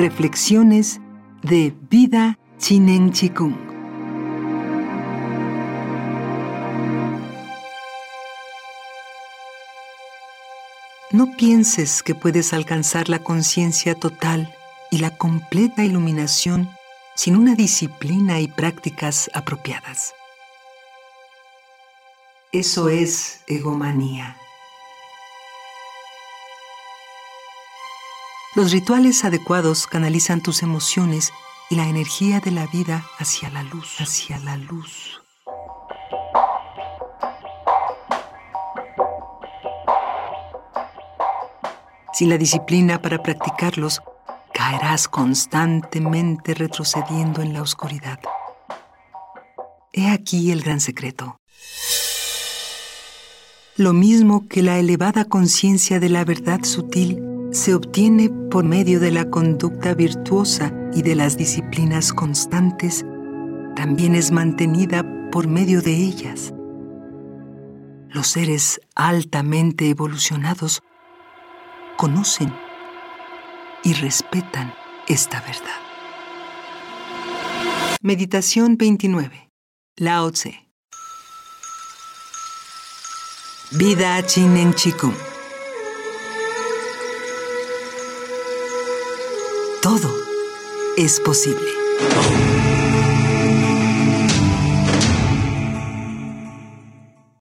Reflexiones de Vida Chinen Chikung. No pienses que puedes alcanzar la conciencia total y la completa iluminación sin una disciplina y prácticas apropiadas. Eso es egomanía. Los rituales adecuados canalizan tus emociones y la energía de la vida hacia la luz, hacia la luz. Sin la disciplina para practicarlos, caerás constantemente retrocediendo en la oscuridad. He aquí el gran secreto. Lo mismo que la elevada conciencia de la verdad sutil se obtiene por medio de la conducta virtuosa y de las disciplinas constantes, también es mantenida por medio de ellas. Los seres altamente evolucionados conocen y respetan esta verdad. Meditación 29. Lao Tse. Vida Chinen Chikung. Todo es posible.